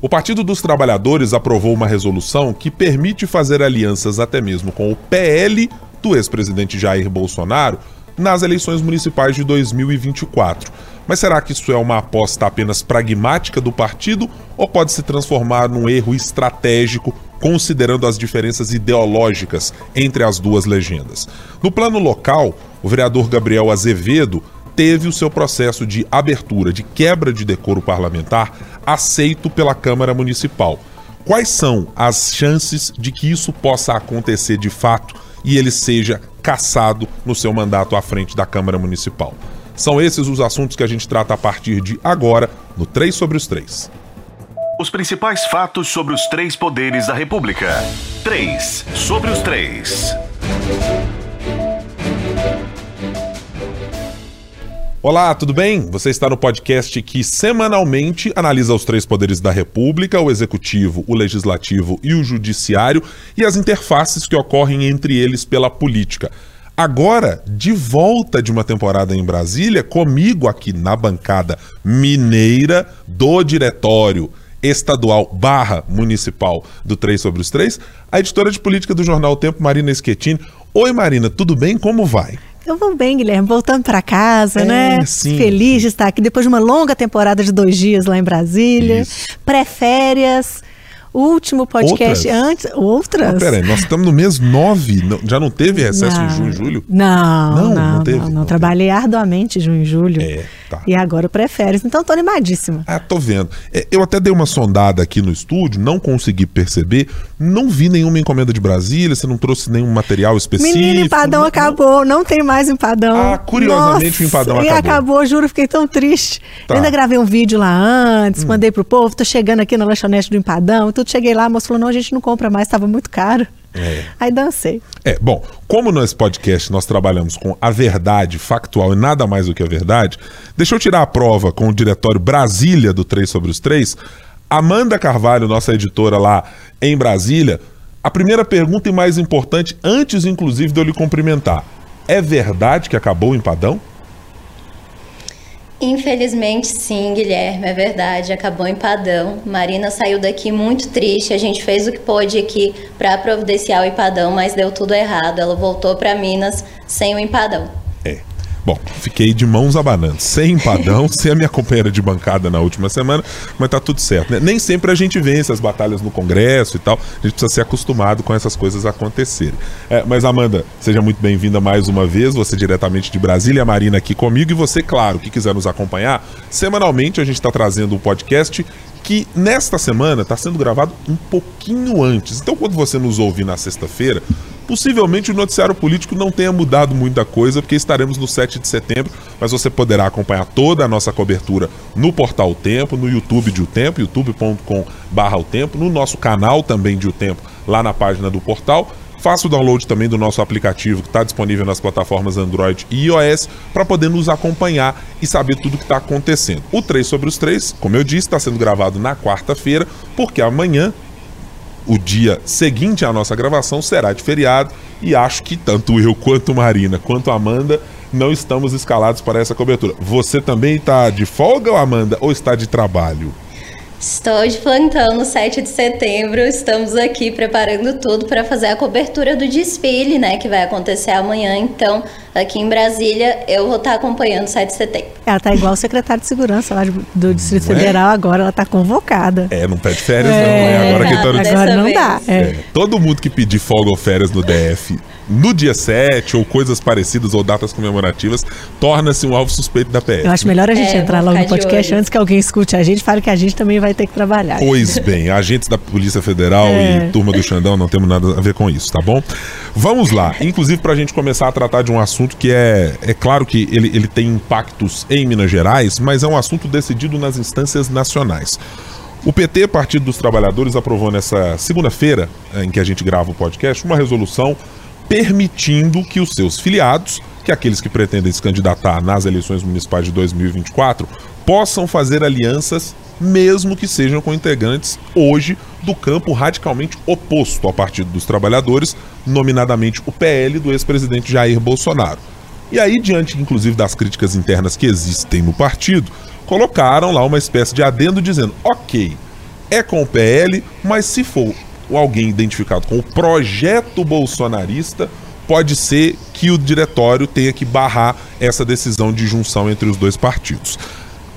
O Partido dos Trabalhadores aprovou uma resolução que permite fazer alianças até mesmo com o PL do ex-presidente Jair Bolsonaro nas eleições municipais de 2024. Mas será que isso é uma aposta apenas pragmática do partido ou pode se transformar num erro estratégico considerando as diferenças ideológicas entre as duas legendas? No plano local, o vereador Gabriel Azevedo teve o seu processo de abertura, de quebra de decoro parlamentar, aceito pela Câmara Municipal. Quais são as chances de que isso possa acontecer de fato e ele seja cassado no seu mandato à frente da Câmara Municipal? São esses os assuntos que a gente trata a partir de agora no 3 sobre os 3. Os principais fatos sobre os três poderes da República. 3 sobre os 3. Olá, tudo bem? Você está no podcast que semanalmente analisa os três poderes da República: o executivo, o legislativo e o judiciário, e as interfaces que ocorrem entre eles pela política. Agora, de volta de uma temporada em Brasília, comigo aqui na bancada mineira do diretório estadual barra municipal do 3 sobre os 3, a editora de política do jornal o Tempo, Marina Schettini. Oi, Marina, tudo bem? Como vai? Eu vou bem, Guilherme, voltando para casa, é, né? Sim, Feliz de estar aqui depois de uma longa temporada de dois dias lá em Brasília. Pré-férias. Último podcast Outras? antes. Outras? Ah, peraí, nós estamos no mês 9. não- já não teve recesso em junho e julho? Não, Não, não, não não, teve? não, Não Trabalhei arduamente junho e julho. É, tá. E agora pré-férias. Então tô animadíssima. Ah, tô vendo. É, eu até dei uma sondada aqui no estúdio, não consegui perceber. Não vi nenhuma encomenda de Brasília, você não trouxe nenhum material específico. Menino, o empadão não- acabou, não tem mais empadão. Ah, curiosamente o empadão e acabou. acabou, juro, fiquei tão triste. Tá. Ainda gravei um vídeo lá antes, mandei pro povo, tô chegando aqui na lanchonete do empadão, tudo. Cheguei lá, a moça falou, não, a gente não compra mais, tava muito caro. É. Aí dancei. É, bom, como nesse podcast nós trabalhamos com a verdade factual e nada mais do que a verdade, deixa eu tirar a prova com o diretório Brasília do 3 sobre os 3. Amanda Carvalho, nossa editora lá em Brasília, a primeira pergunta e mais importante, antes inclusive de eu lhe cumprimentar: é verdade que acabou o empadão? Infelizmente, sim, Guilherme, é verdade. Acabou em empadão. Marina saiu daqui muito triste. A gente fez o que pôde aqui para providenciar o empadão, mas deu tudo errado. Ela voltou para Minas sem o empadão. Bom, fiquei de mãos abanando, sem empadão, sem a minha companheira de bancada na última semana, mas tá tudo certo. Né? Nem sempre a gente vence as batalhas no Congresso e tal, a gente precisa ser acostumado com essas coisas acontecerem. É, mas Amanda, seja muito bem-vinda mais uma vez, você diretamente de Brasília, a Marina aqui comigo, e você, claro, que quiser nos acompanhar, semanalmente a gente está trazendo um podcast que nesta semana está sendo gravado um pouquinho antes. Então, quando você nos ouvir na sexta-feira, possivelmente o noticiário político não tenha mudado muita coisa, porque estaremos no 7 de setembro, mas você poderá acompanhar toda a nossa cobertura no portal O Tempo, no YouTube de O Tempo, youtube.com.br O Tempo, no nosso canal também de O Tempo, lá na página do portal. Faça o download também do nosso aplicativo que está disponível nas plataformas Android e iOS para poder nos acompanhar e saber tudo o que está acontecendo. O 3 sobre os 3, como eu disse, está sendo gravado na quarta-feira, porque amanhã, o dia seguinte à nossa gravação, será de feriado e acho que tanto eu quanto Marina quanto Amanda não estamos escalados para essa cobertura. Você também está de folga, Amanda, ou está de trabalho? Estou de plantão no 7 de setembro. Estamos aqui preparando tudo para fazer a cobertura do desfile, né, que vai acontecer amanhã. Então, aqui em Brasília, eu vou estar acompanhando o 7 de setembro. Ela tá igual o secretário de segurança lá do Distrito Não é? Federal, agora ela tá convocada. É, não tá de férias, não. É agora que tá no agora não vez. dá. É. É, todo mundo que pedir folga ou férias no DF no dia 7 ou coisas parecidas ou datas comemorativas torna-se um alvo suspeito da PF. Eu acho melhor a gente É, entrar logo no podcast antes que alguém escute a gente e fale que a gente também vai ter que trabalhar. Pois bem, agentes da Polícia Federal É. e turma do Xandão não temos nada a ver com isso, tá bom? Vamos lá. Inclusive, para a gente começar a tratar de um assunto que é. É claro que ele, ele tem impactos em Minas Gerais, mas é um assunto decidido nas instâncias nacionais. O PT, Partido dos Trabalhadores, aprovou nessa segunda-feira, eh, em que a gente grava o podcast, uma resolução permitindo que os seus filiados, que aqueles que pretendem se candidatar nas eleições municipais de 2024, possam fazer alianças, mesmo que sejam com integrantes hoje do campo radicalmente oposto ao Partido dos Trabalhadores, nominadamente o PL do ex-presidente Jair Bolsonaro. E aí, diante inclusive das críticas internas que existem no partido, colocaram lá uma espécie de adendo dizendo: ok, é com o PL, mas se for alguém identificado com o projeto bolsonarista, pode ser que o diretório tenha que barrar essa decisão de junção entre os dois partidos.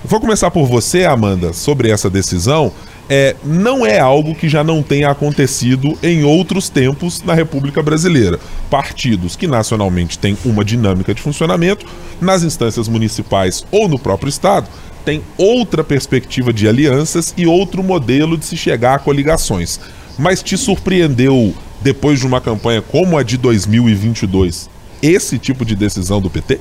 Vou começar por você, Amanda, sobre essa decisão. É, não é algo que já não tenha acontecido em outros tempos na República Brasileira. Partidos que nacionalmente têm uma dinâmica de funcionamento, nas instâncias municipais ou no próprio Estado, tem outra perspectiva de alianças e outro modelo de se chegar a coligações. Mas te surpreendeu, depois de uma campanha como a de 2022, esse tipo de decisão do PT?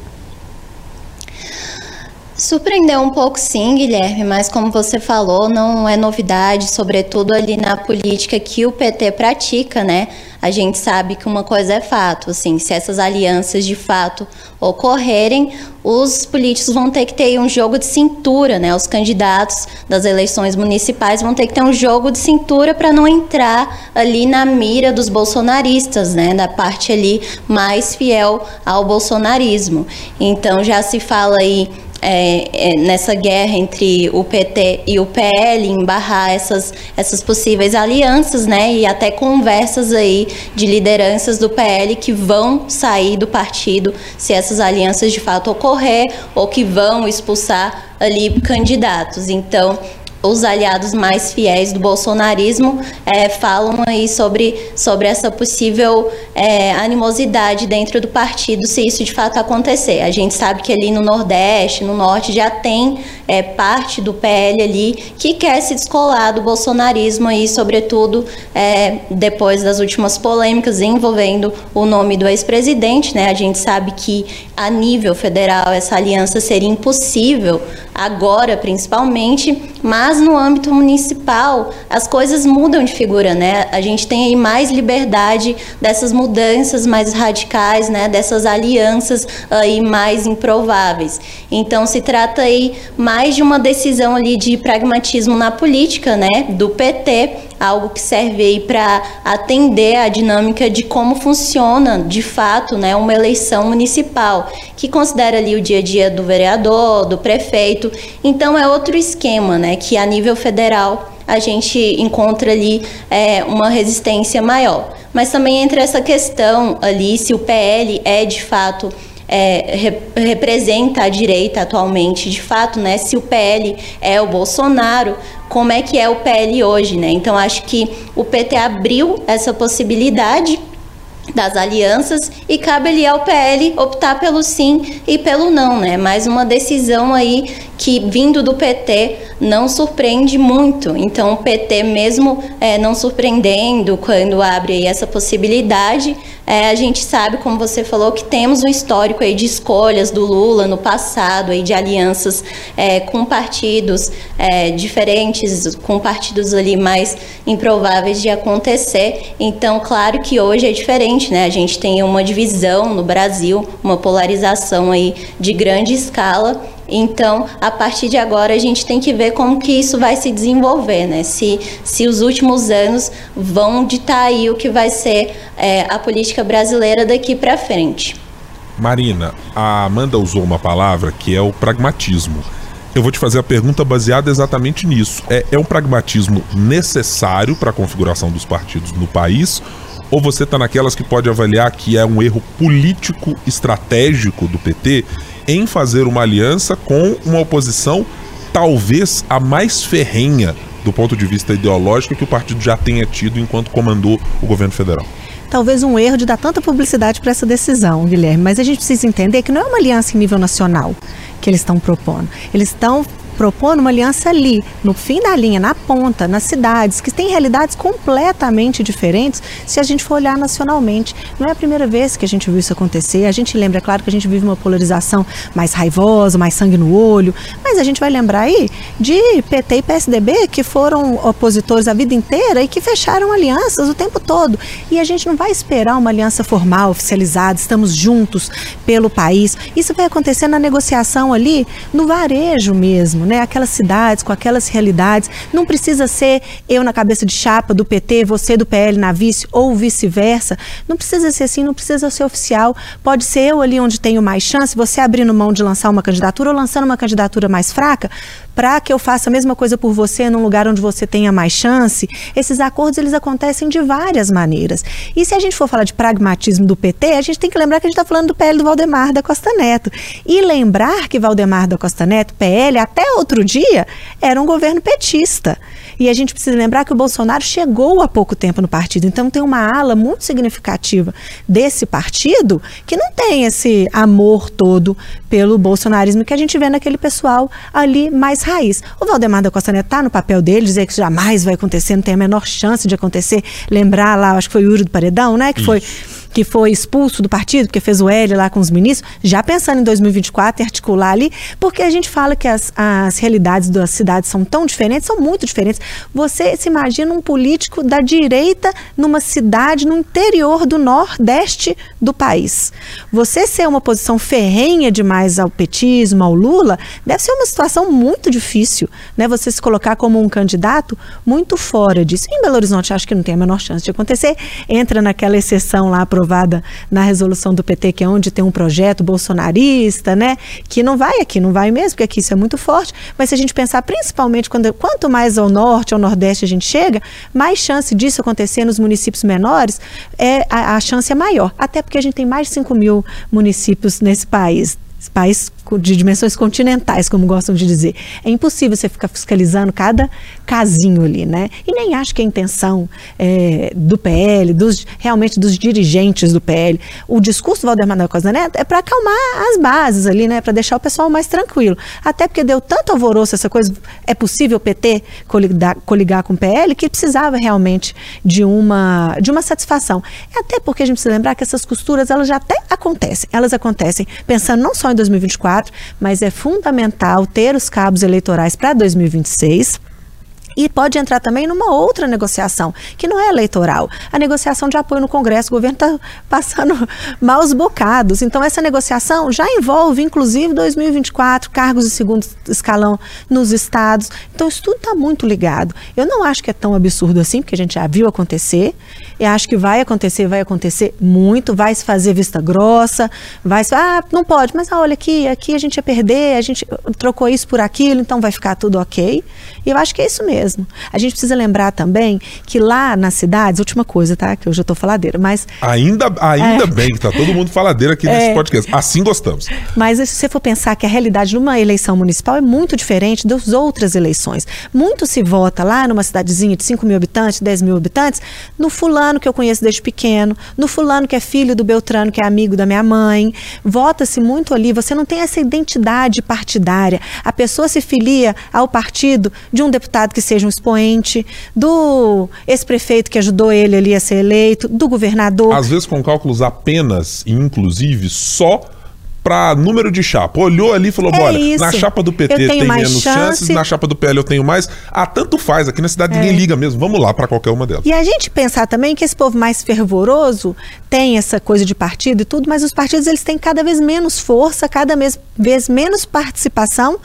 Surpreendeu um pouco sim, Guilherme, mas como você falou, não é novidade, sobretudo ali na política que o PT pratica, né? A gente sabe que uma coisa é fato, assim, se essas alianças de fato ocorrerem, os políticos vão ter que ter um jogo de cintura, né? Os candidatos das eleições municipais vão ter que ter um jogo de cintura para não entrar ali na mira dos bolsonaristas, né? Da parte ali mais fiel ao bolsonarismo. Então já se fala aí é, é, nessa guerra entre o PT e o PL, em barrar essas, essas possíveis alianças, né? E até conversas aí de lideranças do PL que vão sair do partido se essas alianças de fato ocorrer ou que vão expulsar ali candidatos. Então, os aliados mais fiéis do bolsonarismo é, falam aí sobre, sobre essa possível é, animosidade dentro do partido se isso de fato acontecer. A gente sabe que ali no Nordeste, no Norte, já tem é, parte do PL ali que quer se descolar do bolsonarismo aí, sobretudo é, depois das últimas polêmicas envolvendo o nome do ex-presidente, né? A gente sabe que a nível federal essa aliança seria impossível agora, principalmente, mas no âmbito municipal as coisas mudam de figura, né? A gente tem aí mais liberdade dessas mudanças mais radicais, né? Dessas alianças aí mais improváveis. Então se trata aí mais de uma decisão ali de pragmatismo na política, né? Do PT algo que serve aí para atender a dinâmica de como funciona de fato né, uma eleição municipal, que considera ali o dia a dia do vereador, do prefeito. Então é outro esquema, né? Que a nível federal a gente encontra ali é, uma resistência maior. Mas também entra essa questão ali se o PL é de fato é, rep representa a direita atualmente, de fato, né? Se o PL é o Bolsonaro, como é que é o PL hoje, né? Então acho que o PT abriu essa possibilidade das alianças e cabe ali ao PL optar pelo sim e pelo não, né? Mais uma decisão aí que vindo do PT não surpreende muito. Então o PT mesmo é, não surpreendendo quando abre essa possibilidade, é, a gente sabe, como você falou, que temos um histórico aí de escolhas do Lula no passado, aí de alianças é, com partidos é, diferentes, com partidos ali mais improváveis de acontecer. Então, claro que hoje é diferente, né? A gente tem uma divisão no Brasil, uma polarização aí de grande escala então, a partir de agora, a gente tem que ver como que isso vai se desenvolver, né? Se, se os últimos anos vão ditar aí o que vai ser é, a política brasileira daqui para frente. Marina, a Amanda usou uma palavra que é o pragmatismo. Eu vou te fazer a pergunta baseada exatamente nisso. É, é um pragmatismo necessário para a configuração dos partidos no país? Ou você está naquelas que pode avaliar que é um erro político estratégico do PT em fazer uma aliança com uma oposição talvez a mais ferrenha do ponto de vista ideológico que o partido já tenha tido enquanto comandou o governo federal. Talvez um erro de dar tanta publicidade para essa decisão, Guilherme, mas a gente precisa entender que não é uma aliança em nível nacional que eles estão propondo. Eles estão propondo uma aliança ali, no fim da linha, na ponta, nas cidades, que têm realidades completamente diferentes se a gente for olhar nacionalmente. Não é a primeira vez que a gente viu isso acontecer. A gente lembra, é claro, que a gente vive uma polarização mais raivosa, mais sangue no olho, mas a gente vai lembrar aí de PT e PSDB que foram opositores a vida inteira e que fecharam alianças o tempo todo. E a gente não vai esperar uma aliança formal, oficializada, estamos juntos pelo país. Isso vai acontecer na negociação ali, no varejo mesmo né? Aquelas cidades com aquelas realidades. Não precisa ser eu na cabeça de chapa do PT, você do PL na vice ou vice-versa. Não precisa ser assim, não precisa ser oficial. Pode ser eu ali onde tenho mais chance, você abrindo mão de lançar uma candidatura ou lançando uma candidatura mais fraca para que eu faça a mesma coisa por você num lugar onde você tenha mais chance, esses acordos eles acontecem de várias maneiras. E se a gente for falar de pragmatismo do PT, a gente tem que lembrar que a gente está falando do PL do Valdemar da Costa Neto. E lembrar que Valdemar da Costa Neto, PL, até outro dia, era um governo petista. E a gente precisa lembrar que o Bolsonaro chegou há pouco tempo no partido. Então tem uma ala muito significativa desse partido que não tem esse amor todo pelo bolsonarismo que a gente vê naquele pessoal ali mais raiz. O Valdemar da Costa Neto está no papel dele, dizer que jamais vai acontecer, não tem a menor chance de acontecer. Lembrar lá, acho que foi o Yuri do Paredão, né? Que foi que foi expulso do partido, porque fez o L lá com os ministros, já pensando em 2024 e articular ali, porque a gente fala que as, as realidades das cidades são tão diferentes, são muito diferentes. Você se imagina um político da direita numa cidade no interior do nordeste do país. Você ser uma posição ferrenha demais ao petismo, ao Lula, deve ser uma situação muito difícil, né? Você se colocar como um candidato muito fora disso. Em Belo Horizonte, acho que não tem a menor chance de acontecer. Entra naquela exceção lá aprovada na resolução do PT, que é onde tem um projeto bolsonarista, né? Que não vai aqui, não vai mesmo, porque aqui isso é muito forte. Mas se a gente pensar principalmente quando quanto mais ao norte, ao nordeste a gente chega, mais chance disso acontecer nos municípios menores, é, a, a chance é maior. Até porque a gente tem mais de 5 mil municípios nesse país país de dimensões continentais, como gostam de dizer. É impossível você ficar fiscalizando cada casinho ali, né? E nem acho que a intenção é, do PL, dos, realmente dos dirigentes do PL, o discurso do Valdemar da Costa Neto é para acalmar as bases ali, né? Para deixar o pessoal mais tranquilo. Até porque deu tanto alvoroço essa coisa, é possível o PT coligar, coligar com o PL, que precisava realmente de uma, de uma satisfação. Até porque a gente precisa lembrar que essas costuras, elas já até acontecem. Elas acontecem pensando não só em 2024, mas é fundamental ter os cabos eleitorais para 2026 e pode entrar também numa outra negociação, que não é eleitoral. A negociação de apoio no Congresso, o governo está passando maus bocados. Então, essa negociação já envolve, inclusive, 2024, cargos de segundo escalão nos estados. Então, isso tudo está muito ligado. Eu não acho que é tão absurdo assim, porque a gente já viu acontecer. Eu acho que vai acontecer, vai acontecer muito, vai se fazer vista grossa, vai se. Ah, não pode, mas ah, olha aqui, aqui a gente ia perder, a gente trocou isso por aquilo, então vai ficar tudo ok. E eu acho que é isso mesmo mesmo. A gente precisa lembrar também que lá nas cidades, última coisa, tá? Que eu já tô faladeira, mas. Ainda, ainda é. bem que tá todo mundo faladeira aqui nesse é. podcast. Assim gostamos. Mas se você for pensar que a realidade numa eleição municipal é muito diferente das outras eleições. Muito se vota lá numa cidadezinha de 5 mil habitantes, 10 mil habitantes, no fulano que eu conheço desde pequeno, no fulano que é filho do Beltrano, que é amigo da minha mãe. Vota-se muito ali, você não tem essa identidade partidária. A pessoa se filia ao partido de um deputado que seja um expoente, do ex-prefeito que ajudou ele ali a ser eleito, do governador. Às vezes com cálculos apenas e inclusive só para número de chapa. Olhou ali e falou: é olha, isso. na chapa do PT tem menos chance. chances, na chapa do PL eu tenho mais. Ah, tanto faz. Aqui na cidade é. ninguém liga mesmo. Vamos lá para qualquer uma delas. E a gente pensar também que esse povo mais fervoroso tem essa coisa de partido e tudo, mas os partidos eles têm cada vez menos força, cada vez menos participação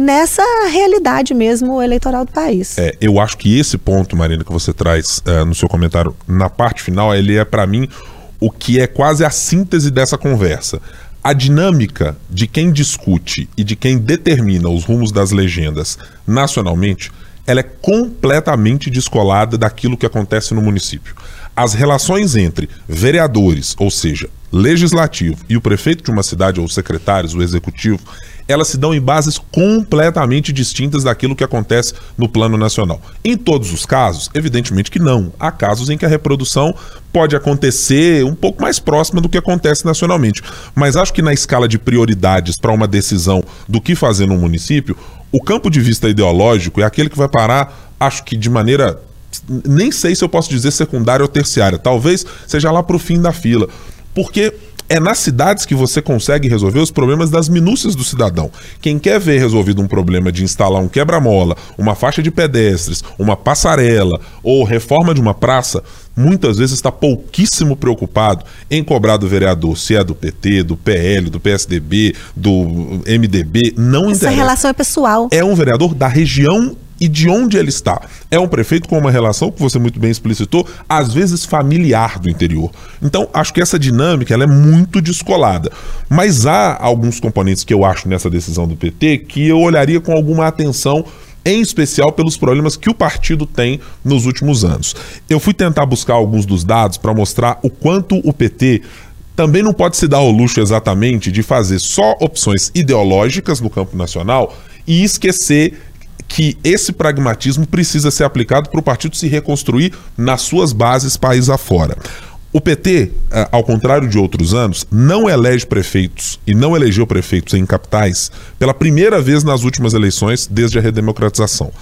nessa realidade mesmo eleitoral do país. É, eu acho que esse ponto, Marina, que você traz é, no seu comentário na parte final, ele é para mim o que é quase a síntese dessa conversa. A dinâmica de quem discute e de quem determina os rumos das legendas nacionalmente, ela é completamente descolada daquilo que acontece no município. As relações entre vereadores, ou seja, legislativo, e o prefeito de uma cidade, ou secretários, o executivo, elas se dão em bases completamente distintas daquilo que acontece no plano nacional. Em todos os casos, evidentemente que não. Há casos em que a reprodução pode acontecer um pouco mais próxima do que acontece nacionalmente. Mas acho que na escala de prioridades para uma decisão do que fazer no município, o campo de vista ideológico é aquele que vai parar, acho que de maneira nem sei se eu posso dizer secundária ou terciária, talvez seja lá para o fim da fila. Porque é nas cidades que você consegue resolver os problemas das minúcias do cidadão. Quem quer ver resolvido um problema de instalar um quebra-mola, uma faixa de pedestres, uma passarela ou reforma de uma praça, muitas vezes está pouquíssimo preocupado em cobrar do vereador, se é do PT, do PL, do PSDB, do MDB, não Essa interessa. relação é pessoal. É um vereador da região e de onde ele está. É um prefeito com uma relação, que você muito bem explicitou, às vezes familiar do interior. Então, acho que essa dinâmica ela é muito descolada. Mas há alguns componentes que eu acho nessa decisão do PT que eu olharia com alguma atenção em especial pelos problemas que o partido tem nos últimos anos. Eu fui tentar buscar alguns dos dados para mostrar o quanto o PT também não pode se dar o luxo exatamente de fazer só opções ideológicas no campo nacional e esquecer que esse pragmatismo precisa ser aplicado para o partido se reconstruir nas suas bases país afora. O PT, eh, ao contrário de outros anos, não elege prefeitos e não elegeu prefeitos em capitais pela primeira vez nas últimas eleições desde a redemocratização.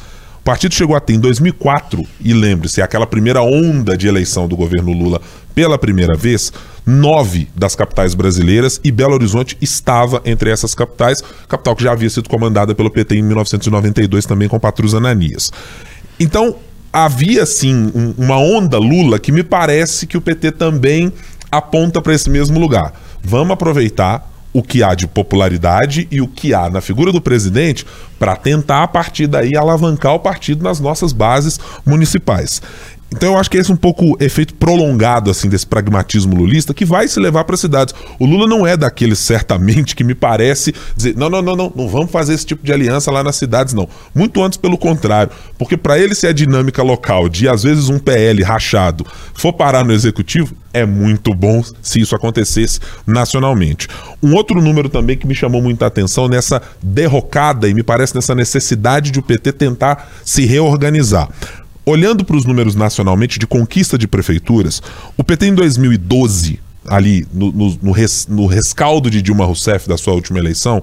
Partido chegou a ter em 2004, e lembre-se, aquela primeira onda de eleição do governo Lula pela primeira vez, nove das capitais brasileiras e Belo Horizonte estava entre essas capitais, capital que já havia sido comandada pelo PT em 1992 também com Patrus Ananias. Então, havia sim um, uma onda Lula que me parece que o PT também aponta para esse mesmo lugar. Vamos aproveitar o que há de popularidade e o que há na figura do presidente para tentar, a partir daí, alavancar o partido nas nossas bases municipais. Então eu acho que esse é um pouco efeito prolongado assim desse pragmatismo lulista que vai se levar para as cidades. O Lula não é daqueles certamente que me parece dizer, não, não, não, não, não vamos fazer esse tipo de aliança lá nas cidades não. Muito antes pelo contrário, porque para ele ser a dinâmica local de às vezes um PL rachado for parar no executivo, é muito bom se isso acontecesse nacionalmente. Um outro número também que me chamou muita atenção nessa derrocada e me parece nessa necessidade de o PT tentar se reorganizar. Olhando para os números nacionalmente de conquista de prefeituras, o PT em 2012, ali no, no, no, res, no rescaldo de Dilma Rousseff da sua última eleição,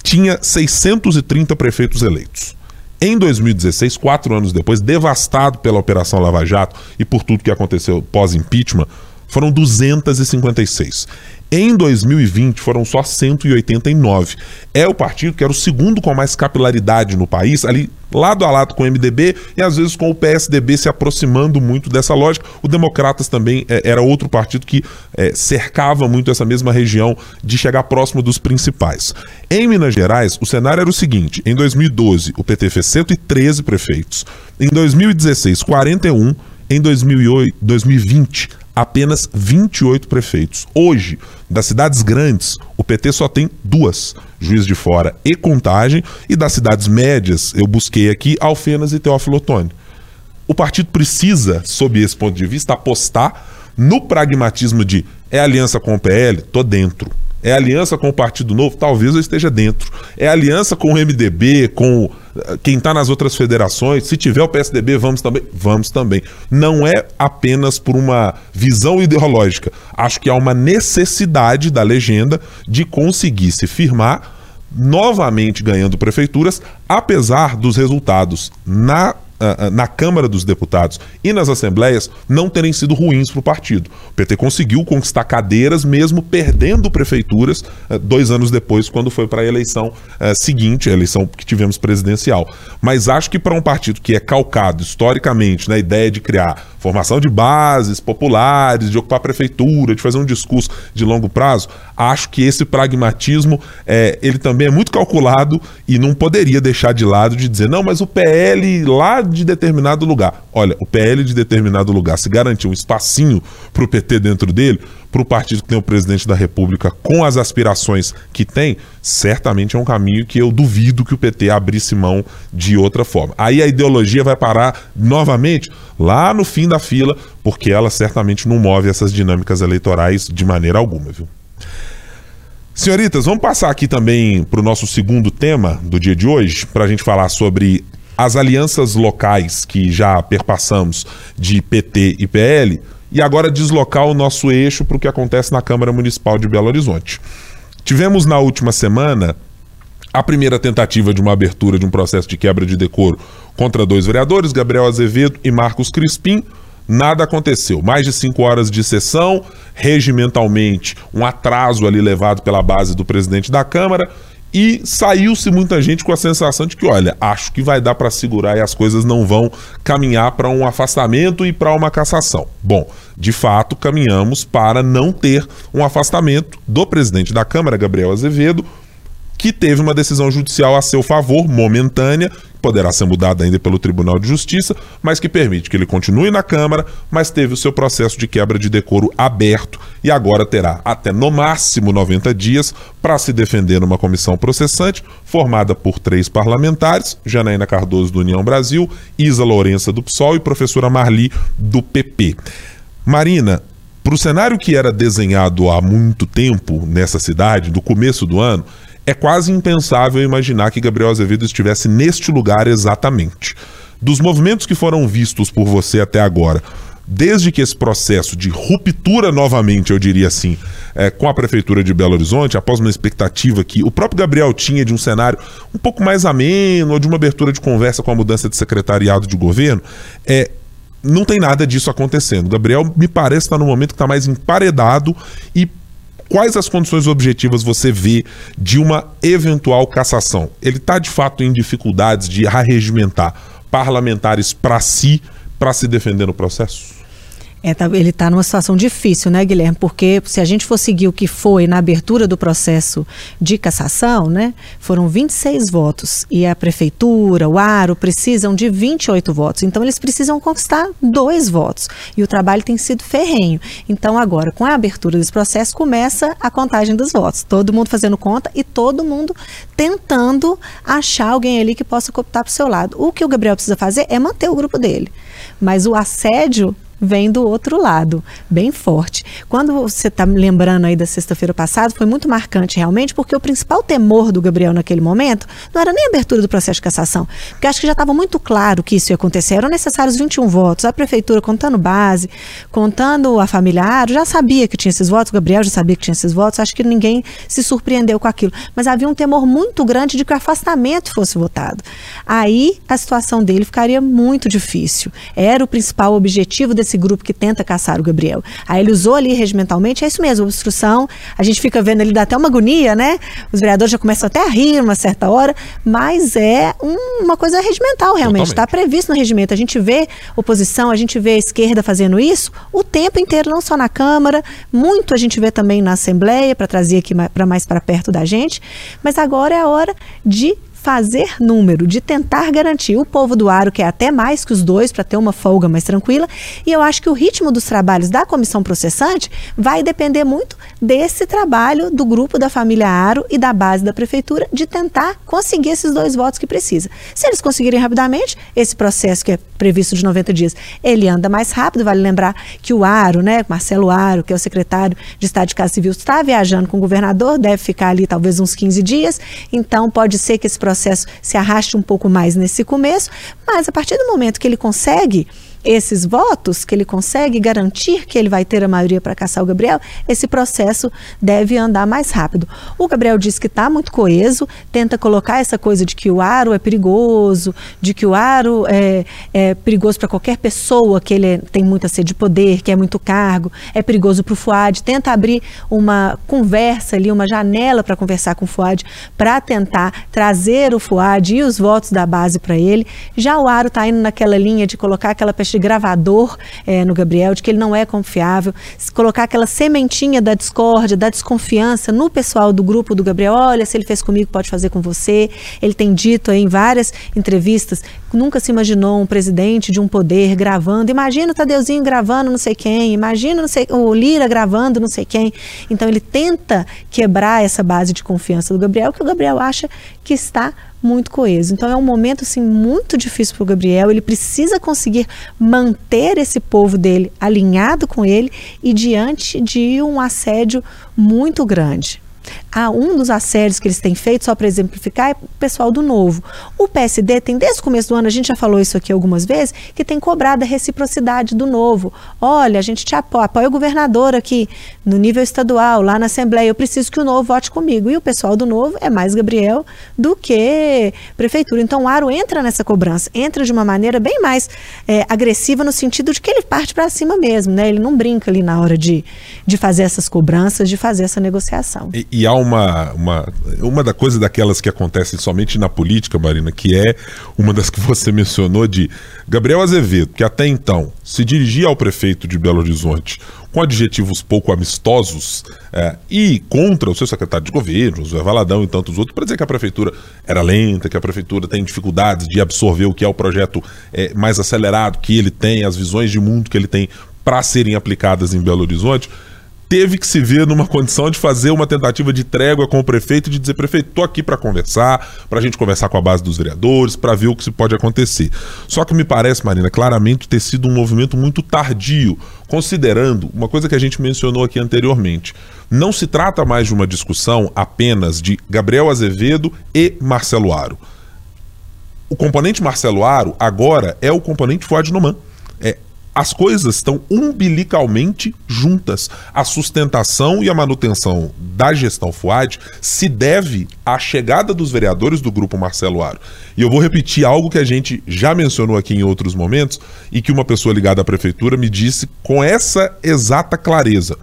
tinha 630 prefeitos eleitos. Em 2016, quatro anos depois, devastado pela Operação Lava Jato e por tudo que aconteceu pós-impeachment, foram 256. Em 2020 foram só 189. É o partido que era o segundo com mais capilaridade no país, ali lado a lado com o MDB e às vezes com o PSDB se aproximando muito dessa lógica. O Democratas também é, era outro partido que é, cercava muito essa mesma região de chegar próximo dos principais. Em Minas Gerais, o cenário era o seguinte: em 2012, o PT fez 113 prefeitos, em 2016, 41, em 2008, 2020, apenas 28 prefeitos. Hoje, das cidades grandes, o PT só tem duas, Juiz de Fora e Contagem, e das cidades médias, eu busquei aqui Alfenas e Teófilo Otoni. O partido precisa, sob esse ponto de vista, apostar no pragmatismo de é aliança com o PL? Tô dentro. É aliança com o Partido Novo? Talvez eu esteja dentro. É aliança com o MDB, com quem está nas outras federações? Se tiver o PSDB, vamos também? Vamos também. Não é apenas por uma visão ideológica. Acho que há uma necessidade da legenda de conseguir se firmar novamente ganhando prefeituras, apesar dos resultados na na Câmara dos Deputados e nas assembleias não terem sido ruins para o partido. O PT conseguiu conquistar cadeiras, mesmo perdendo prefeituras, eh, dois anos depois, quando foi para a eleição seguinte, a eleição que tivemos presidencial. Mas acho que para um partido que é calcado historicamente na ideia de criar formação de bases populares, de ocupar a prefeitura, de fazer um discurso de longo prazo, acho que esse pragmatismo é, ele também é muito calculado e não poderia deixar de lado de dizer, não, mas o PL lá de determinado lugar. Olha, o PL de determinado lugar, se garantir um espacinho para o PT dentro dele, para o partido que tem o presidente da República com as aspirações que tem, certamente é um caminho que eu duvido que o PT abrisse mão de outra forma. Aí a ideologia vai parar novamente lá no fim da fila, porque ela certamente não move essas dinâmicas eleitorais de maneira alguma, viu? Senhoritas, vamos passar aqui também para o nosso segundo tema do dia de hoje, para a gente falar sobre as alianças locais que já perpassamos de PT e PL e agora deslocar o nosso eixo para o que acontece na Câmara Municipal de Belo Horizonte. Tivemos na última semana a primeira tentativa de uma abertura de um processo de quebra de decoro contra dois vereadores, Gabriel Azevedo e Marcos Crispim. Nada aconteceu. Mais de cinco horas de sessão, regimentalmente, um atraso ali levado pela base do presidente da Câmara e saiu-se muita gente com a sensação de que, olha, acho que vai dar para segurar e as coisas não vão caminhar para um afastamento e para uma cassação. Bom, de fato, caminhamos para não ter um afastamento do presidente da Câmara, Gabriel Azevedo, que teve uma decisão judicial a seu favor, momentânea, poderá ser mudada ainda pelo Tribunal de Justiça, mas que permite que ele continue na Câmara, mas teve o seu processo de quebra de decoro aberto e agora terá até no máximo 90 dias para se defender numa comissão processante formada por três parlamentares, Janaína Cardoso do União Brasil, Isa Lourença do PSOL e professora Marli do PP. Marina, para o cenário que era desenhado há muito tempo nessa cidade, do começo do ano, é quase impensável imaginar que Gabriel Azevedo estivesse neste lugar exatamente. Dos movimentos que foram vistos por você até agora, desde que esse processo de ruptura novamente, eu diria assim, é, com a Prefeitura de Belo Horizonte, após uma expectativa que o próprio Gabriel tinha de um cenário um pouco mais ameno, ou de uma abertura de conversa com a mudança de secretariado de governo, é, não tem nada disso acontecendo. Gabriel me parece estar no momento que está mais emparedado e quais as condições objetivas você vê de uma eventual cassação? Ele está de fato em dificuldades de arregimentar parlamentares para si, para se defender no processo? É, tá, ele está numa situação difícil, né, Guilherme? Porque se a gente for seguir o que foi na abertura do processo de cassação, né, foram 26 votos e a prefeitura, o Aro precisam de 28 votos. Então eles precisam conquistar dois votos e o trabalho tem sido ferrenho. Então agora, com a abertura desse processo, começa a contagem dos votos. Todo mundo fazendo conta e todo mundo tentando achar alguém ali que possa cooptar para o seu lado. O que o Gabriel precisa fazer é manter o grupo dele. Mas o assédio vem do outro lado, bem forte. Quando você está lembrando aí da sexta-feira passada, foi muito marcante realmente, porque o principal temor do Gabriel naquele momento não era nem a abertura do processo de cassação, porque acho que já estava muito claro que isso ia acontecer. Eram necessários 21 votos. A prefeitura contando base, contando a familiar, já sabia que tinha esses votos, o Gabriel já sabia que tinha esses votos, acho que ninguém se surpreendeu com aquilo. Mas havia um temor muito grande de que o afastamento fosse votado. Aí a situação dele ficaria muito difícil. Era o principal objetivo desse esse grupo que tenta caçar o Gabriel. Aí ele usou ali regimentalmente, é isso mesmo, obstrução. A gente fica vendo ali, dá até uma agonia, né? Os vereadores já começam até a rir uma certa hora, mas é um, uma coisa regimental, realmente. Está previsto no regimento. A gente vê oposição, a gente vê a esquerda fazendo isso o tempo inteiro, não só na Câmara, muito a gente vê também na Assembleia, para trazer aqui para mais para perto da gente. Mas agora é a hora de fazer número, de tentar garantir. O povo do Aro quer até mais que os dois para ter uma folga mais tranquila. E eu acho que o ritmo dos trabalhos da comissão processante vai depender muito desse trabalho do grupo da família Aro e da base da prefeitura de tentar conseguir esses dois votos que precisa. Se eles conseguirem rapidamente, esse processo que é previsto de 90 dias, ele anda mais rápido. Vale lembrar que o Aro, né, Marcelo Aro, que é o secretário de Estado de Casa Civil, está viajando com o governador, deve ficar ali talvez uns 15 dias. Então pode ser que esse processo processo se arraste um pouco mais nesse começo, mas a partir do momento que ele consegue esses votos, que ele consegue garantir que ele vai ter a maioria para caçar o Gabriel, esse processo deve andar mais rápido. O Gabriel diz que está muito coeso, tenta colocar essa coisa de que o aro é perigoso, de que o aro é, é perigoso para qualquer pessoa, que ele tem muita sede de poder, que é muito cargo, é perigoso para o Fuad, tenta abrir uma conversa ali, uma janela para conversar com o Fuad, para tentar trazer o Fuad e os votos da base para ele. Já o aro está indo naquela linha de colocar aquela peste de gravador é, no Gabriel, de que ele não é confiável, se colocar aquela sementinha da discórdia, da desconfiança no pessoal do grupo do Gabriel, olha, se ele fez comigo, pode fazer com você. Ele tem dito aí em várias entrevistas, nunca se imaginou um presidente de um poder gravando. Imagina o Tadeuzinho gravando não sei quem, imagina sei, o Lira gravando não sei quem. Então ele tenta quebrar essa base de confiança do Gabriel, que o Gabriel acha que está muito coeso. Então é um momento assim muito difícil para o Gabriel. Ele precisa conseguir manter esse povo dele alinhado com ele e diante de um assédio muito grande. Ah, um dos assédios que eles têm feito, só para exemplificar, é o pessoal do Novo. O PSD tem, desde o começo do ano, a gente já falou isso aqui algumas vezes, que tem cobrado a reciprocidade do Novo. Olha, a gente te apoia, apoia o governador aqui, no nível estadual, lá na Assembleia, eu preciso que o Novo vote comigo. E o pessoal do Novo é mais Gabriel do que prefeitura. Então o Aro entra nessa cobrança, entra de uma maneira bem mais é, agressiva, no sentido de que ele parte para cima mesmo, né? Ele não brinca ali na hora de, de fazer essas cobranças, de fazer essa negociação. E, e há uma, uma, uma da coisa daquelas que acontecem somente na política, Marina, que é uma das que você mencionou de Gabriel Azevedo, que até então se dirigia ao prefeito de Belo Horizonte com adjetivos pouco amistosos é, e contra o seu secretário de governo, José Valadão e tantos outros, para dizer que a prefeitura era lenta, que a prefeitura tem dificuldades de absorver o que é o projeto é, mais acelerado que ele tem, as visões de mundo que ele tem para serem aplicadas em Belo Horizonte teve que se ver numa condição de fazer uma tentativa de trégua com o prefeito, de dizer, prefeito, tô aqui para conversar, para a gente conversar com a base dos vereadores, para ver o que se pode acontecer. Só que me parece, Marina, claramente ter sido um movimento muito tardio, considerando uma coisa que a gente mencionou aqui anteriormente. Não se trata mais de uma discussão apenas de Gabriel Azevedo e Marcelo Aro. O componente Marcelo Aro agora é o componente Fuad Noman. As coisas estão umbilicalmente juntas. A sustentação e a manutenção da gestão FUAD se deve à chegada dos vereadores do grupo Marcelo Aro. E eu vou repetir algo que a gente já mencionou aqui em outros momentos e que uma pessoa ligada à prefeitura me disse com essa exata clareza.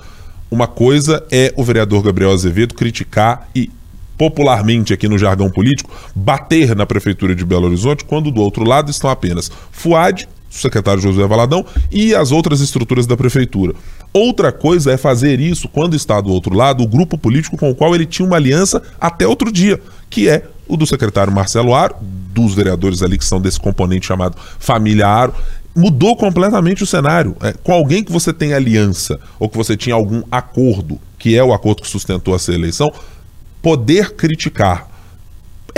Uma coisa é o vereador Gabriel Azevedo criticar e popularmente aqui no jargão político, bater na prefeitura de Belo Horizonte, quando do outro lado estão apenas Fuad secretário José Valadão e as outras estruturas da prefeitura. Outra coisa é fazer isso quando está do outro lado o grupo político com o qual ele tinha uma aliança até outro dia, que é o do secretário Marcelo Aro, dos vereadores ali que são desse componente chamado Família Aro. Mudou completamente o cenário. É, com alguém que você tem aliança ou que você tinha algum acordo, que é o acordo que sustentou essa eleição, poder criticar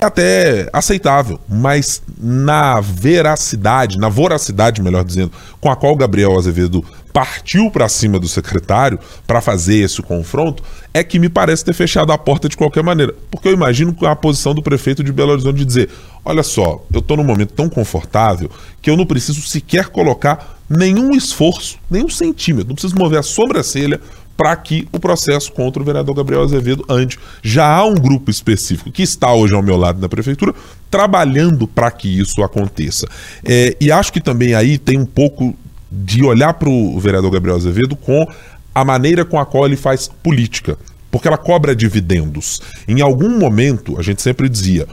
até aceitável, mas na veracidade, na voracidade, melhor dizendo, com a qual Gabriel Azevedo partiu para cima do secretário para fazer esse confronto, é que me parece ter fechado a porta de qualquer maneira. Porque eu imagino a posição do prefeito de Belo Horizonte de dizer: olha só, eu estou num momento tão confortável que eu não preciso sequer colocar nenhum esforço, nenhum centímetro, não preciso mover a sobrancelha para que o processo contra o vereador Gabriel Azevedo ande. Já há um grupo específico que está hoje ao meu lado na prefeitura trabalhando para que isso aconteça. É, e acho que também aí tem um pouco de olhar para o vereador Gabriel Azevedo com a maneira com a qual ele faz política, porque ela cobra dividendos. Em algum momento, a gente sempre dizia,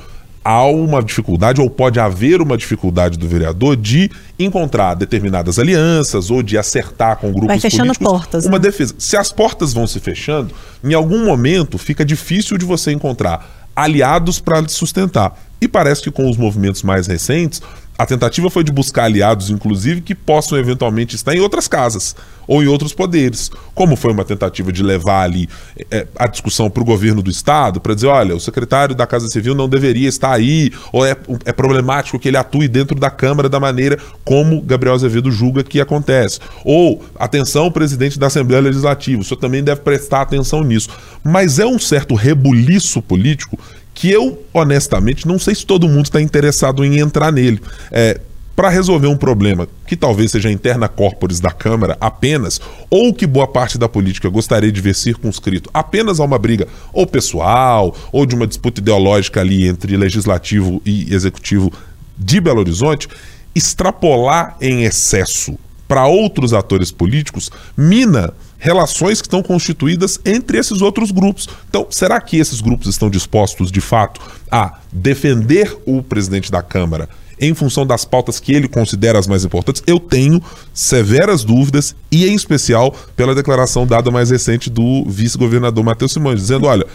há uma dificuldade, ou pode haver uma dificuldade do vereador de encontrar determinadas alianças ou de acertar com grupos Vai fechando políticos portas, uma né? defesa. Se as portas vão se fechando, em algum momento fica difícil de você encontrar aliados para sustentar. E parece que com os movimentos mais recentes, a tentativa foi de buscar aliados, inclusive, que possam eventualmente estar em outras casas ou em outros poderes. Como foi uma tentativa de levar ali é, a discussão para o governo do Estado, para dizer: olha, o secretário da Casa Civil não deveria estar aí, ou é, é problemático que ele atue dentro da Câmara da maneira como Gabriel Azevedo julga que acontece. Ou, atenção, presidente da Assembleia Legislativa, o senhor também deve prestar atenção nisso. Mas é um certo rebuliço político que eu, honestamente, não sei se todo mundo está interessado em entrar nele. É, para resolver um problema que talvez seja interna corporis da Câmara apenas, ou que boa parte da política gostaria de ver circunscrito apenas a uma briga ou pessoal, ou de uma disputa ideológica ali entre legislativo e executivo de Belo Horizonte, extrapolar em excesso para outros atores políticos mina relações que estão constituídas entre esses outros grupos. Então, será que esses grupos estão dispostos, de fato, a defender o presidente da Câmara em função das pautas que ele considera as mais importantes? Eu tenho severas dúvidas, e em especial pela declaração dada mais recente do vice-governador Matheus Simões, dizendo: olha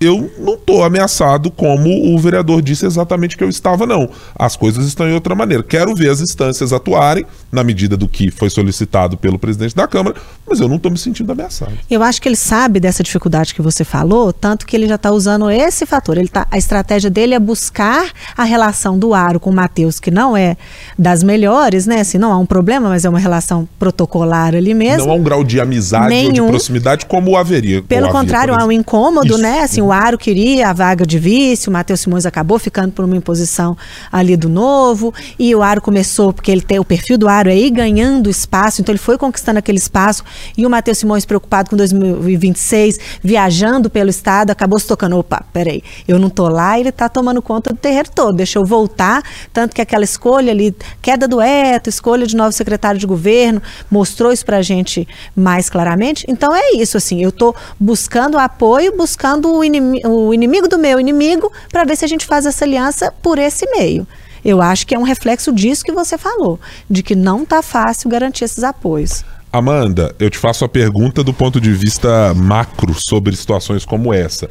eu não estou ameaçado como o vereador disse exatamente que eu estava, não. As coisas estão em outra maneira. Quero ver as instâncias atuarem na medida do que foi solicitado pelo presidente da Câmara, mas eu não estou me sentindo ameaçado. Eu acho que ele sabe dessa dificuldade que você falou, tanto que ele já está usando esse fator. Ele tá, a estratégia dele é buscar a relação do Aro com o Matheus, que não é das melhores, né? Assim, não há um problema, mas é uma relação protocolar ali mesmo. Não há um grau de amizade Nenhum. ou de proximidade como haveria. Pelo contrário, há um incômodo, Isso. né? Assim, o Aro queria a vaga de vice, o Matheus Simões acabou ficando por uma imposição ali do novo, e o Aro começou, porque ele tem o perfil do Aro aí ganhando espaço, então ele foi conquistando aquele espaço, e o Matheus Simões preocupado com 2026, viajando pelo estado, acabou se tocando, opa, peraí, eu não tô lá, ele tá tomando conta do terreiro todo, deixa eu voltar, tanto que aquela escolha ali, queda do Eto, escolha de novo secretário de governo, mostrou isso pra gente mais claramente, então é isso, assim, eu tô buscando apoio, buscando o, inimigo, o inimigo do meu inimigo, para ver se a gente faz essa aliança por esse meio. Eu acho que é um reflexo disso que você falou, de que não está fácil garantir esses apoios. Amanda, eu te faço a pergunta do ponto de vista macro sobre situações como essa.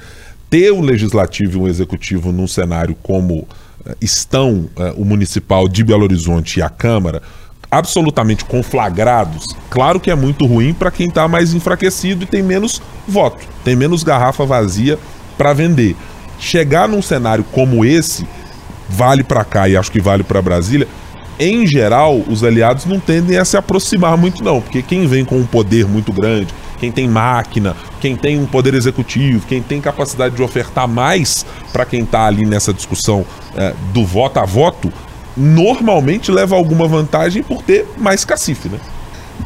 Ter o legislativo e o executivo num cenário como uh, estão uh, o municipal de Belo Horizonte e a Câmara, absolutamente conflagrados, claro que é muito ruim para quem está mais enfraquecido e tem menos voto, tem menos garrafa vazia para vender. Chegar num cenário como esse, vale para cá e acho que vale para Brasília, em geral, os aliados não tendem a se aproximar muito não, porque quem vem com um poder muito grande, quem tem máquina, quem tem um poder executivo, quem tem capacidade de ofertar mais para quem está ali nessa discussão é, do voto a voto, normalmente leva alguma vantagem por ter mais cacife, né?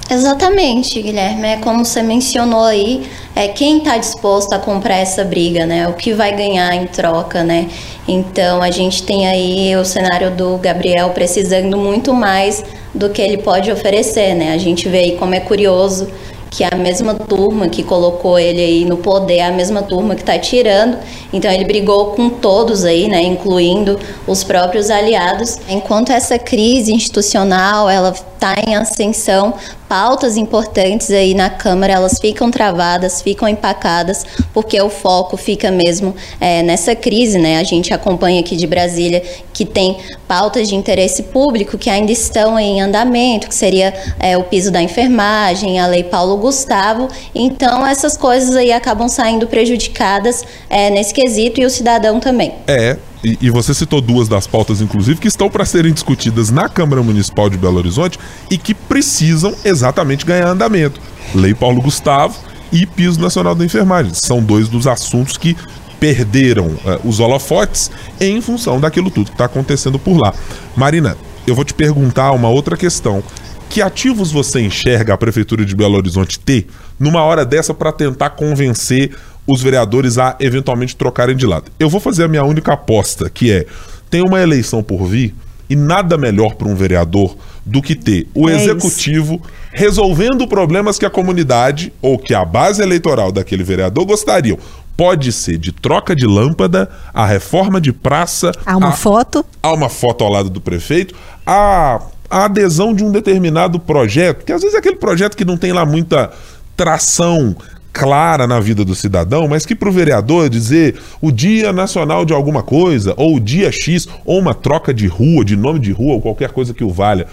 Exatamente, Guilherme. É como você mencionou aí, é quem está disposto a comprar essa briga, né? O que vai ganhar em troca, né? Então a gente tem aí o cenário do Gabriel precisando muito mais do que ele pode oferecer, né? A gente vê aí como é curioso que a mesma turma que colocou ele aí no poder, a mesma turma que está tirando. Então ele brigou com todos aí, né, incluindo os próprios aliados. Enquanto essa crise institucional ela está em ascensão, pautas importantes aí na Câmara elas ficam travadas, ficam empacadas, porque o foco fica mesmo é, nessa crise, né? A gente acompanha aqui de Brasília que tem pautas de interesse público que ainda estão em andamento, que seria é, o piso da enfermagem, a lei Paulo Gustavo. Então essas coisas aí acabam saindo prejudicadas é, nesse quesito e o cidadão também. É, e, e, você citou duas das pautas, inclusive, que estão para serem discutidas na Câmara Municipal de Belo Horizonte e que precisam exatamente ganhar andamento. Lei Paulo Gustavo e Piso Nacional da Enfermagem. São dois dos assuntos que perderam uh, os holofotes em função daquilo tudo que está acontecendo por lá. Marina, eu vou te perguntar uma outra questão. Que ativos você enxerga a Prefeitura de Belo Horizonte ter numa hora dessa para tentar convencer os vereadores a eventualmente trocarem de lado. Eu vou fazer a minha única aposta, que é: tem uma eleição por vir e nada melhor para um vereador do que ter o é executivo isso. resolvendo problemas que a comunidade ou que a base eleitoral daquele vereador gostariam. Pode ser de troca de lâmpada, a reforma de praça. Há uma a, foto. Há uma foto ao lado do prefeito. A, a adesão de um determinado projeto, que às vezes é aquele projeto que não tem lá muita tração clara na vida do cidadão, mas que para o vereador dizer o dia nacional de alguma coisa, ou o dia X, ou uma troca de rua, de nome de rua, ou qualquer coisa que o valha,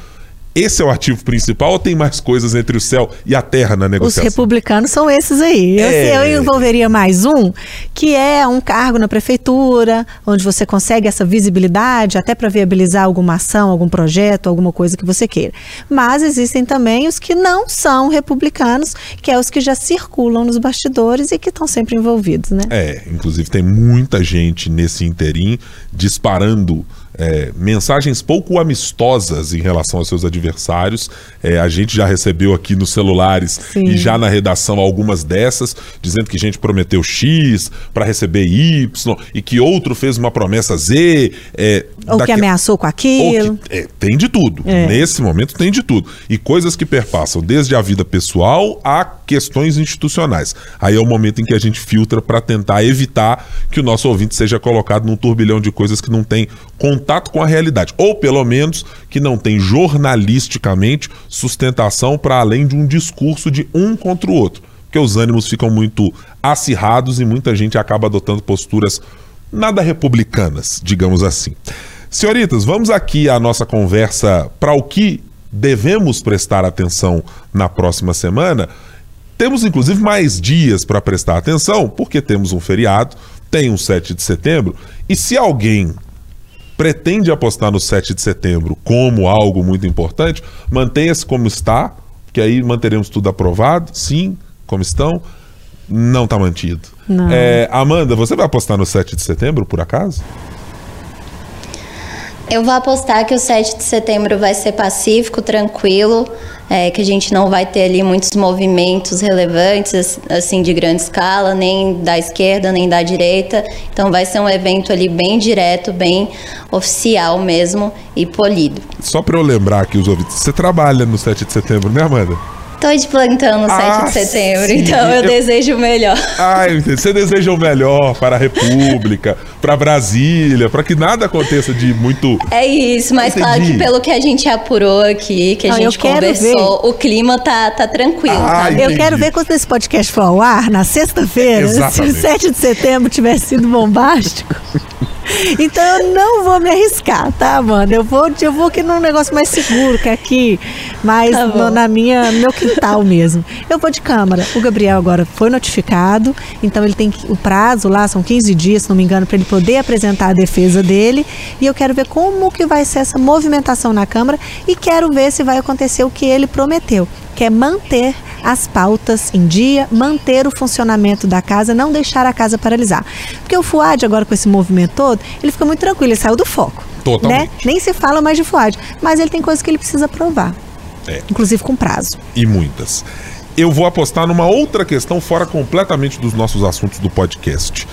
esse é o ativo principal ou tem mais coisas entre o céu e a terra na negociação? Os republicanos são esses aí. É... Eu, eu envolveria mais um, que é um cargo na prefeitura, onde você consegue essa visibilidade, até para viabilizar alguma ação, algum projeto, alguma coisa que você queira. Mas existem também os que não são republicanos, que é os que já circulam nos bastidores e que estão sempre envolvidos, né? É, inclusive tem muita gente nesse interim disparando é, mensagens pouco amistosas em relação aos seus adversários. É, a gente já recebeu aqui nos celulares Sim. e já na redação algumas dessas, dizendo que a gente prometeu X para receber Y e que outro fez uma promessa Z. É, ou daqui... que ameaçou com aquilo. Que, é, tem de tudo. É. Nesse momento tem de tudo. E coisas que perpassam desde a vida pessoal a questões institucionais. Aí é o momento em que a gente filtra para tentar evitar que o nosso ouvinte seja colocado num turbilhão de coisas que não tem contato com a realidade, ou pelo menos que não tem jornalisticamente sustentação para além de um discurso de um contra o outro, porque os ânimos ficam muito acirrados e muita gente acaba adotando posturas nada republicanas, digamos assim. Senhoritas, vamos aqui a nossa conversa para o que devemos prestar atenção na próxima semana. Temos inclusive mais dias para prestar atenção, porque temos um feriado, tem um 7 de setembro, e se alguém pretende apostar no 7 de setembro como algo muito importante, mantenha-se como está, que aí manteremos tudo aprovado, sim, como estão. Não tá mantido. Não. É, Amanda, você vai apostar no 7 de setembro, por acaso? Eu vou apostar que o 7 de setembro vai ser pacífico, tranquilo, é, que a gente não vai ter ali muitos movimentos relevantes, assim, de grande escala, nem da esquerda, nem da direita. Então vai ser um evento ali bem direto, bem oficial mesmo e polido. Só pra eu lembrar aqui os ouvintes, você trabalha no 7 de setembro, né, Amanda? Tô de plantão no 7 Ah, de setembro, sim. então eu, Eu- desejo o melhor. Ah, eu entendi. Você deseja o melhor para a República, para Brasília, para que nada aconteça de muito. É isso, mas Entendi. claro que pelo que a gente apurou aqui, que a Ah, gente conversou, o clima tá, tá tranquilo. Ah, tá? Eu quero ver quando esse podcast for ao ar, na sexta-feira, se o Exatamente. 7 de setembro tivesse sido bombástico. Então eu não vou me arriscar, tá, Amanda? Eu vou, eu vou aqui num negócio mais seguro, que é aqui, mais Tá no- na minha, no meu quintal mesmo. Eu vou de câmara. O Gabriel agora foi notificado, então ele tem que- o prazo lá, são 15 dias, se não me engano, para ele poder apresentar a defesa dele. E eu quero ver como que vai ser essa movimentação na Câmara e quero ver se vai acontecer o que ele prometeu, que é manter as pautas em dia, manter o funcionamento da casa, não deixar a casa paralisar. Porque o Fuad, agora com esse movimento todo, ele fica muito tranquilo, ele saiu do foco. Totalmente. Né? Nem se fala mais de Fuad, mas ele tem coisas que ele precisa provar. É. Inclusive com prazo. E muitas. Eu vou apostar numa outra questão fora completamente dos nossos assuntos do podcast.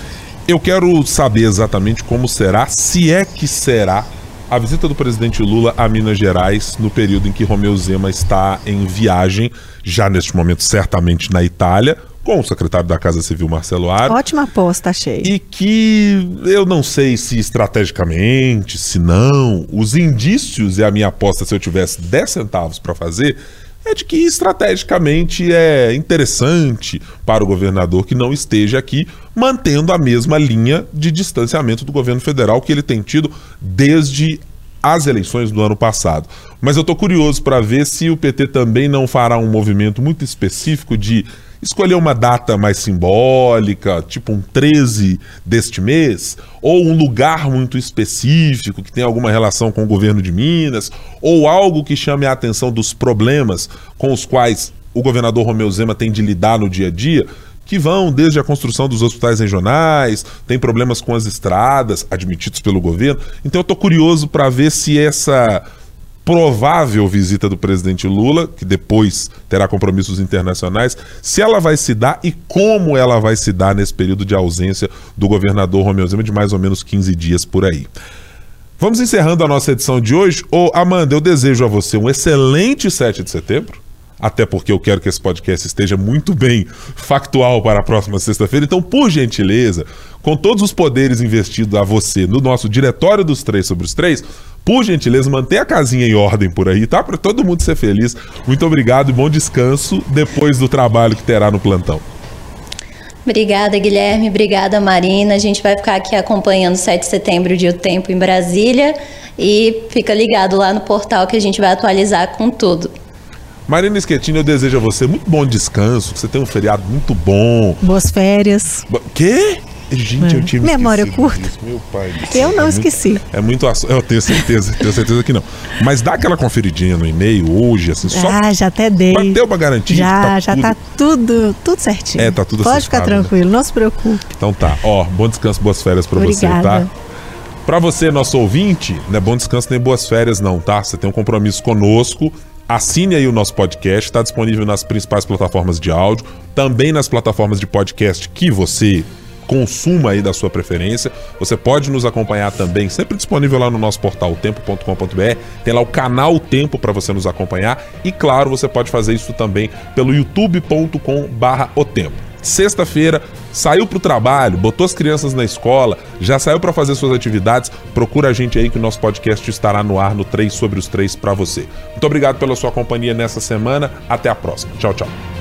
Eu quero saber exatamente como será, se é que será, a visita do presidente Lula a Minas Gerais no período em que Romeu Zema está em viagem, já neste momento certamente na Itália, com o secretário da Casa Civil Marcelo Aro. Ótima aposta, achei. E que eu não sei se estrategicamente, se não, os indícios e a minha aposta, se eu tivesse 10 centavos para fazer, é de que estrategicamente é interessante para o governador que não esteja aqui mantendo a mesma linha de distanciamento do governo federal que ele tem tido desde as eleições do ano passado. Mas eu estou curioso para ver se o PT também não fará um movimento muito específico de escolher uma data mais simbólica, tipo um 13 deste mês, ou um lugar muito específico que tem alguma relação com o governo de Minas, ou algo que chame a atenção dos problemas com os quais o governador Romeu Zema tem de lidar no dia a dia, que vão desde a construção dos hospitais regionais, tem problemas com as estradas admitidos pelo governo. Então eu estou curioso para ver se essa provável visita do presidente Lula, que depois terá compromissos internacionais, se ela vai se dar e como ela vai se dar nesse período de ausência do governador Romeu Zema de mais ou menos 15 dias por aí. Vamos encerrando a nossa edição de hoje. Ô, Amanda, eu desejo a você um excelente 7 de setembro. Até porque eu quero que esse podcast esteja muito bem factual para a próxima sexta-feira. Então, por gentileza, com todos os poderes investidos a você no nosso Diretório dos Três sobre os Três, por gentileza, mantenha a casinha em ordem por aí, tá? Para todo mundo ser feliz. Muito obrigado e bom descanso depois do trabalho que terá no plantão. Obrigada, Guilherme. Obrigada, Marina. A gente vai ficar aqui acompanhando 7 de setembro de O Tempo em Brasília. E fica ligado lá no portal que a gente vai atualizar com tudo. Marina Schettini, eu desejo a você muito bom descanso, que você tenha um feriado muito bom. Boas férias. Quê? Gente, É. eu tinha me Memória esquecido curta. disso, Meu pai Eu não é muito- esqueci. É muito assunto. Eu tenho certeza, tenho certeza que não. Mas dá aquela conferidinha no e-mail hoje, assim, só Ah, já até dei. pra ter uma garantia. Já, tá já tudo- tá tudo, tudo certinho. É, tá tudo Pode ficar né? tranquilo, não se preocupe. Então tá, ó, bom descanso, boas férias pra você, Obrigada. tá? Pra você, nosso ouvinte, não é bom descanso nem boas férias não, tá? Você tem um compromisso conosco, assine aí o nosso podcast, tá disponível nas principais plataformas de áudio, também nas plataformas de podcast que você consuma aí da sua preferência. Você pode nos acompanhar também, sempre disponível lá no nosso portal tempo.com.br. Tem lá o canal Tempo para você nos acompanhar e claro, você pode fazer isso também pelo youtube.com/o tempo. Sexta-feira, saiu pro trabalho, botou as crianças na escola, já saiu para fazer suas atividades, procura a gente aí que o nosso podcast estará no ar no 3 sobre os 3 para você. Muito obrigado pela sua companhia nessa semana, até a próxima. Tchau, tchau.